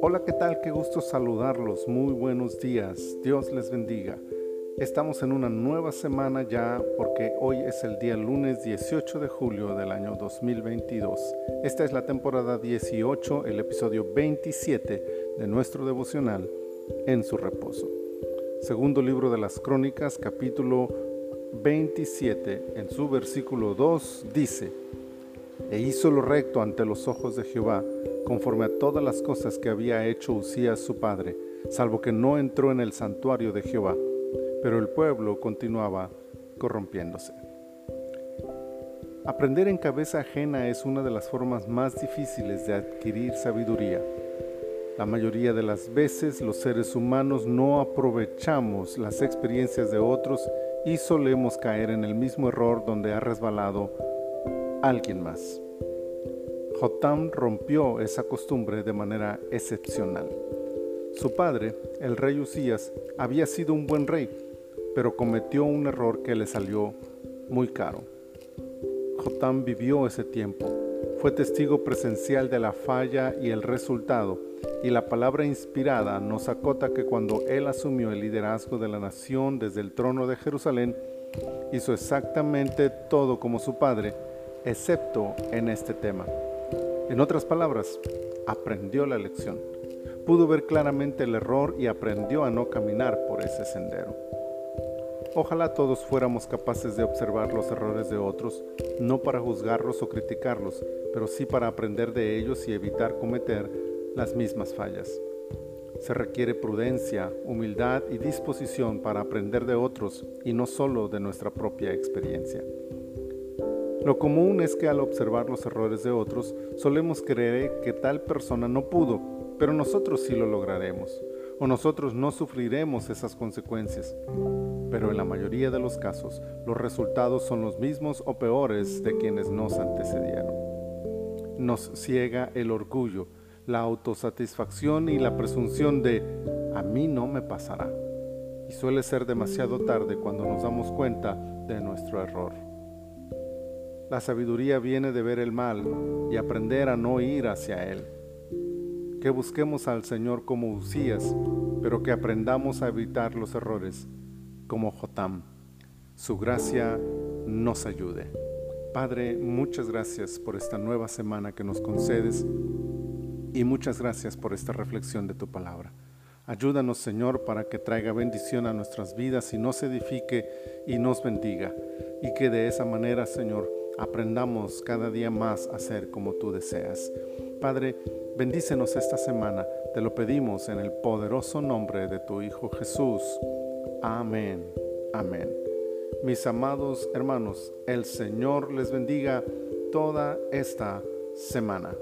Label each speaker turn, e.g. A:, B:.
A: Hola, ¿qué tal? Qué gusto saludarlos. Muy buenos días. Dios les bendiga. Estamos en una nueva semana ya porque hoy es el día lunes 18 de julio del año 2022. Esta es la temporada 18, el episodio 27 de nuestro devocional En su reposo. Segundo libro de las Crónicas, capítulo 27, en su versículo 2 dice, E hizo lo recto ante los ojos de Jehová conforme a todas las cosas que había hecho Usías su padre, salvo que no entró en el santuario de Jehová. Pero el pueblo continuaba corrompiéndose. Aprender en cabeza ajena es una de las formas más difíciles de adquirir sabiduría. La mayoría de las veces los seres humanos no aprovechamos las experiencias de otros y solemos caer en el mismo error donde ha resbalado alguien más. Jotam rompió esa costumbre de manera excepcional. Su padre, el rey Usías, había sido un buen rey, pero cometió un error que le salió muy caro. Jotam vivió ese tiempo, fue testigo presencial de la falla y el resultado, y la palabra inspirada nos acota que cuando él asumió el liderazgo de la nación desde el trono de Jerusalén, hizo exactamente todo como su padre, excepto en este tema. En otras palabras, aprendió la lección. Pudo ver claramente el error y aprendió a no caminar por ese sendero. Ojalá todos fuéramos capaces de observar los errores de otros, no para juzgarlos o criticarlos, pero sí para aprender de ellos y evitar cometer las mismas fallas. Se requiere prudencia, humildad y disposición para aprender de otros y no solo de nuestra propia experiencia. Lo común es que al observar los errores de otros solemos creer que tal persona no pudo, pero nosotros sí lo lograremos, o nosotros no sufriremos esas consecuencias. Pero en la mayoría de los casos los resultados son los mismos o peores de quienes nos antecedieron. Nos ciega el orgullo, la autosatisfacción y la presunción de a mí no me pasará. Y suele ser demasiado tarde cuando nos damos cuenta de nuestro error. La sabiduría viene de ver el mal y aprender a no ir hacia él. Que busquemos al Señor como Usías, pero que aprendamos a evitar los errores como Jotam. Su gracia nos ayude. Padre, muchas gracias por esta nueva semana que nos concedes y muchas gracias por esta reflexión de tu palabra. Ayúdanos, Señor, para que traiga bendición a nuestras vidas y nos edifique y nos bendiga. Y que de esa manera, Señor, aprendamos cada día más a ser como tú deseas. Padre, bendícenos esta semana, te lo pedimos en el poderoso nombre de tu Hijo Jesús. Amén, amén. Mis amados hermanos, el Señor les bendiga toda esta semana.